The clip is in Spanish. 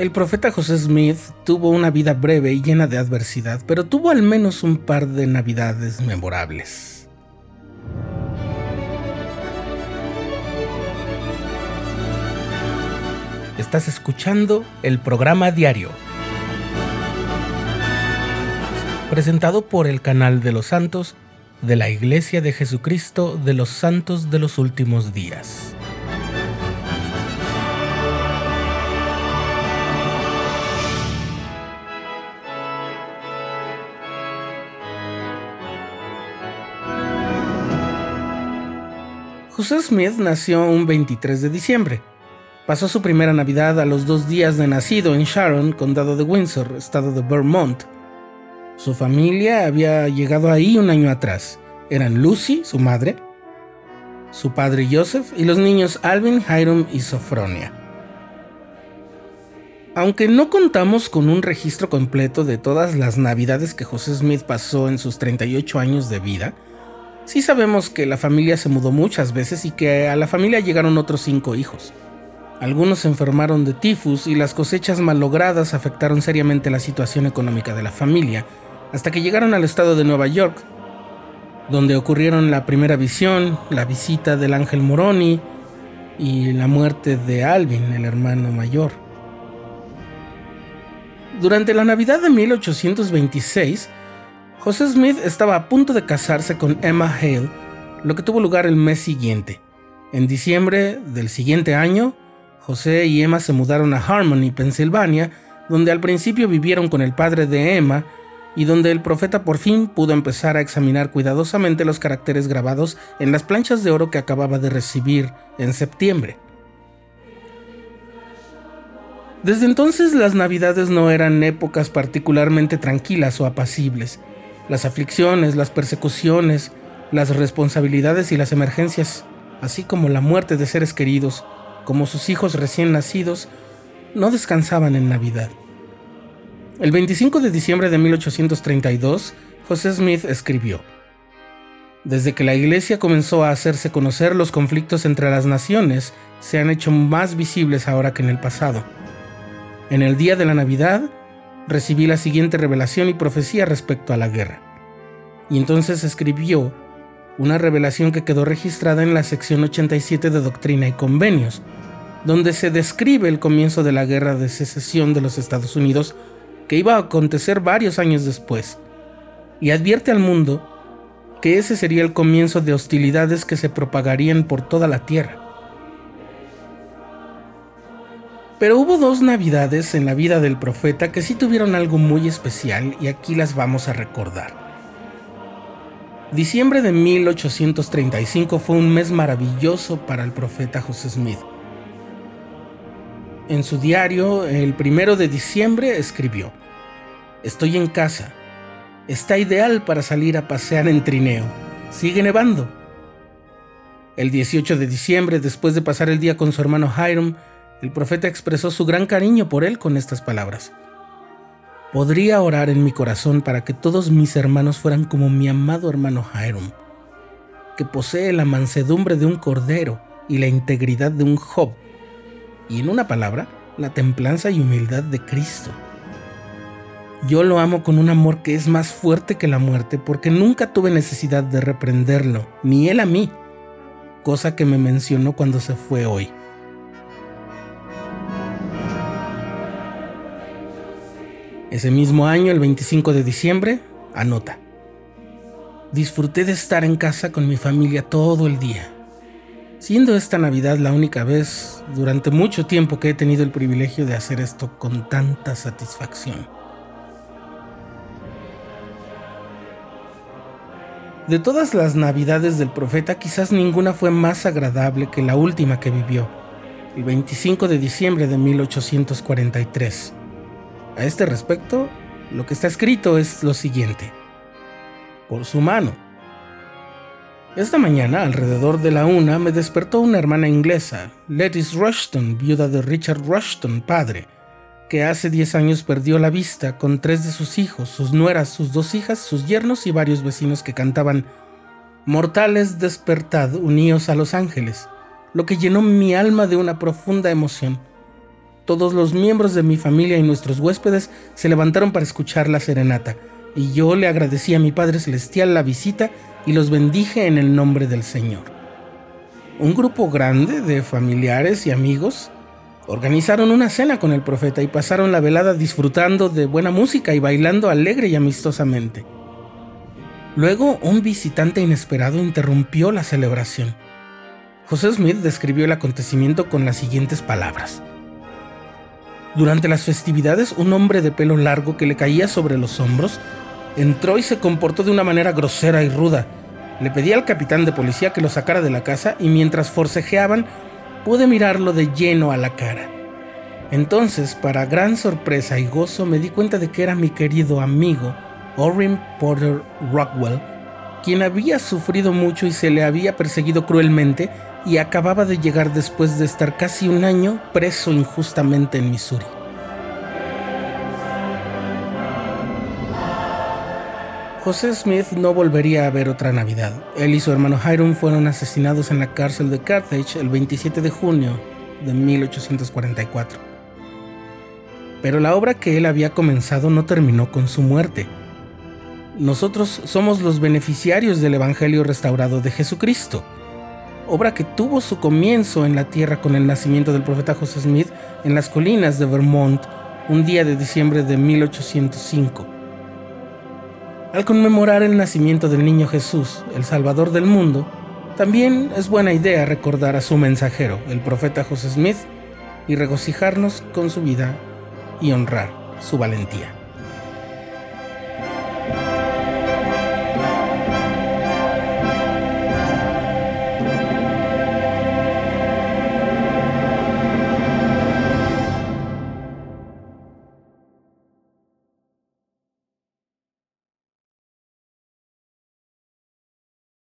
El profeta José Smith tuvo una vida breve y llena de adversidad, pero tuvo al menos un par de navidades memorables. Estás escuchando el programa diario, presentado por el canal de los santos de la Iglesia de Jesucristo de los Santos de los Últimos Días. José Smith nació un 23 de diciembre. Pasó su primera Navidad a los dos días de nacido en Sharon, condado de Windsor, estado de Vermont. Su familia había llegado ahí un año atrás. Eran Lucy, su madre, su padre Joseph y los niños Alvin, Hiram y Sophronia. Aunque no contamos con un registro completo de todas las navidades que José Smith pasó en sus 38 años de vida, Sí sabemos que la familia se mudó muchas veces y que a la familia llegaron otros cinco hijos. Algunos se enfermaron de tifus y las cosechas malogradas afectaron seriamente la situación económica de la familia, hasta que llegaron al estado de Nueva York, donde ocurrieron la primera visión, la visita del ángel Moroni y la muerte de Alvin, el hermano mayor. Durante la Navidad de 1826, José Smith estaba a punto de casarse con Emma Hale, lo que tuvo lugar el mes siguiente. En diciembre del siguiente año, José y Emma se mudaron a Harmony, Pensilvania, donde al principio vivieron con el padre de Emma y donde el profeta por fin pudo empezar a examinar cuidadosamente los caracteres grabados en las planchas de oro que acababa de recibir en septiembre. Desde entonces las navidades no eran épocas particularmente tranquilas o apacibles. Las aflicciones, las persecuciones, las responsabilidades y las emergencias, así como la muerte de seres queridos, como sus hijos recién nacidos, no descansaban en Navidad. El 25 de diciembre de 1832, José Smith escribió, Desde que la Iglesia comenzó a hacerse conocer los conflictos entre las naciones, se han hecho más visibles ahora que en el pasado. En el día de la Navidad, recibí la siguiente revelación y profecía respecto a la guerra. Y entonces escribió una revelación que quedó registrada en la sección 87 de Doctrina y Convenios, donde se describe el comienzo de la guerra de secesión de los Estados Unidos que iba a acontecer varios años después, y advierte al mundo que ese sería el comienzo de hostilidades que se propagarían por toda la tierra. Pero hubo dos navidades en la vida del profeta que sí tuvieron algo muy especial y aquí las vamos a recordar. Diciembre de 1835 fue un mes maravilloso para el profeta José Smith. En su diario, el primero de diciembre, escribió, Estoy en casa. Está ideal para salir a pasear en trineo. Sigue nevando. El 18 de diciembre, después de pasar el día con su hermano Hiram, el profeta expresó su gran cariño por él con estas palabras. Podría orar en mi corazón para que todos mis hermanos fueran como mi amado hermano Hiram, que posee la mansedumbre de un cordero y la integridad de un Job, y en una palabra, la templanza y humildad de Cristo. Yo lo amo con un amor que es más fuerte que la muerte porque nunca tuve necesidad de reprenderlo, ni él a mí, cosa que me mencionó cuando se fue hoy. Ese mismo año, el 25 de diciembre, anota. Disfruté de estar en casa con mi familia todo el día, siendo esta Navidad la única vez durante mucho tiempo que he tenido el privilegio de hacer esto con tanta satisfacción. De todas las navidades del profeta, quizás ninguna fue más agradable que la última que vivió, el 25 de diciembre de 1843 a este respecto, lo que está escrito es lo siguiente. Por su mano. Esta mañana, alrededor de la una, me despertó una hermana inglesa, Lettice Rushton, viuda de Richard Rushton, padre, que hace 10 años perdió la vista con tres de sus hijos, sus nueras, sus dos hijas, sus yernos y varios vecinos que cantaban Mortales despertad, unidos a los ángeles, lo que llenó mi alma de una profunda emoción todos los miembros de mi familia y nuestros huéspedes se levantaron para escuchar la serenata, y yo le agradecí a mi Padre Celestial la visita y los bendije en el nombre del Señor. Un grupo grande de familiares y amigos organizaron una cena con el profeta y pasaron la velada disfrutando de buena música y bailando alegre y amistosamente. Luego un visitante inesperado interrumpió la celebración. José Smith describió el acontecimiento con las siguientes palabras. Durante las festividades, un hombre de pelo largo que le caía sobre los hombros entró y se comportó de una manera grosera y ruda. Le pedí al capitán de policía que lo sacara de la casa y mientras forcejeaban pude mirarlo de lleno a la cara. Entonces, para gran sorpresa y gozo, me di cuenta de que era mi querido amigo, Orrin Porter Rockwell, quien había sufrido mucho y se le había perseguido cruelmente y acababa de llegar después de estar casi un año preso injustamente en Missouri. José Smith no volvería a ver otra Navidad. Él y su hermano Hiram fueron asesinados en la cárcel de Carthage el 27 de junio de 1844. Pero la obra que él había comenzado no terminó con su muerte. Nosotros somos los beneficiarios del Evangelio restaurado de Jesucristo obra que tuvo su comienzo en la tierra con el nacimiento del profeta José Smith en las colinas de Vermont un día de diciembre de 1805. Al conmemorar el nacimiento del niño Jesús, el Salvador del mundo, también es buena idea recordar a su mensajero, el profeta José Smith, y regocijarnos con su vida y honrar su valentía.